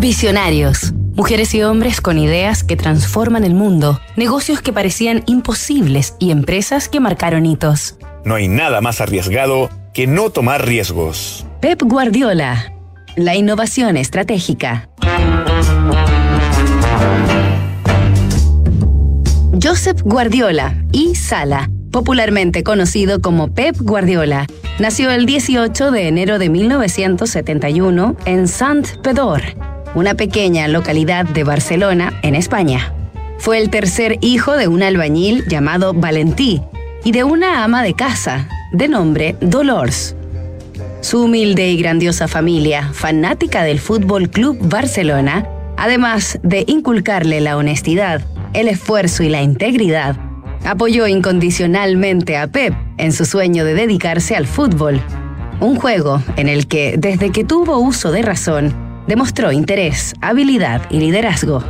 Visionarios. Mujeres y hombres con ideas que transforman el mundo, negocios que parecían imposibles y empresas que marcaron hitos. No hay nada más arriesgado que no tomar riesgos. Pep Guardiola. La innovación estratégica. Joseph Guardiola y Sala, popularmente conocido como Pep Guardiola, nació el 18 de enero de 1971 en Sant-Pedor, una pequeña localidad de Barcelona, en España. Fue el tercer hijo de un albañil llamado Valentí y de una ama de casa, de nombre Dolores. Su humilde y grandiosa familia, fanática del Fútbol Club Barcelona, además de inculcarle la honestidad, el esfuerzo y la integridad, apoyó incondicionalmente a Pep en su sueño de dedicarse al fútbol, un juego en el que, desde que tuvo uso de razón, demostró interés, habilidad y liderazgo.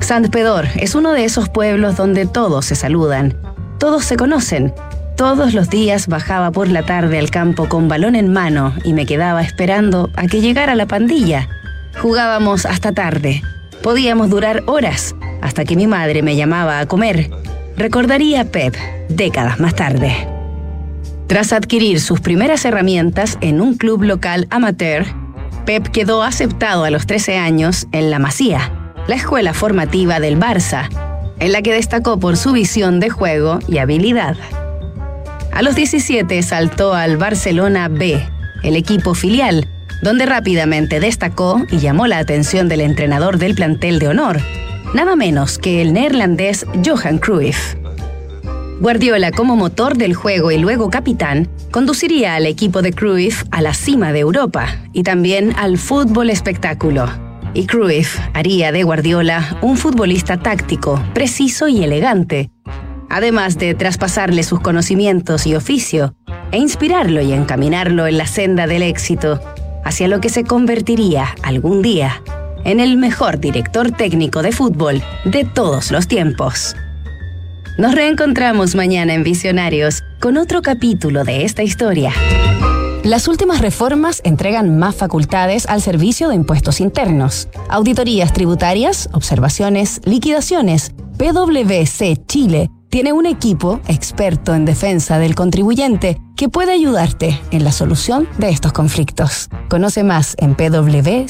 Sant Pedor es uno de esos pueblos donde todos se saludan, todos se conocen. Todos los días bajaba por la tarde al campo con balón en mano y me quedaba esperando a que llegara la pandilla. Jugábamos hasta tarde. Podíamos durar horas hasta que mi madre me llamaba a comer. Recordaría Pep décadas más tarde. Tras adquirir sus primeras herramientas en un club local amateur, Pep quedó aceptado a los 13 años en La Masía, la escuela formativa del Barça, en la que destacó por su visión de juego y habilidad. A los 17 saltó al Barcelona B, el equipo filial, donde rápidamente destacó y llamó la atención del entrenador del plantel de honor, nada menos que el neerlandés Johan Cruyff. Guardiola, como motor del juego y luego capitán, conduciría al equipo de Cruyff a la cima de Europa y también al fútbol espectáculo. Y Cruyff haría de Guardiola un futbolista táctico, preciso y elegante, además de traspasarle sus conocimientos y oficio e inspirarlo y encaminarlo en la senda del éxito, hacia lo que se convertiría algún día en el mejor director técnico de fútbol de todos los tiempos. Nos reencontramos mañana en Visionarios con otro capítulo de esta historia. Las últimas reformas entregan más facultades al Servicio de Impuestos Internos, auditorías tributarias, observaciones, liquidaciones. PwC Chile tiene un equipo experto en defensa del contribuyente que puede ayudarte en la solución de estos conflictos. Conoce más en pwc.cl.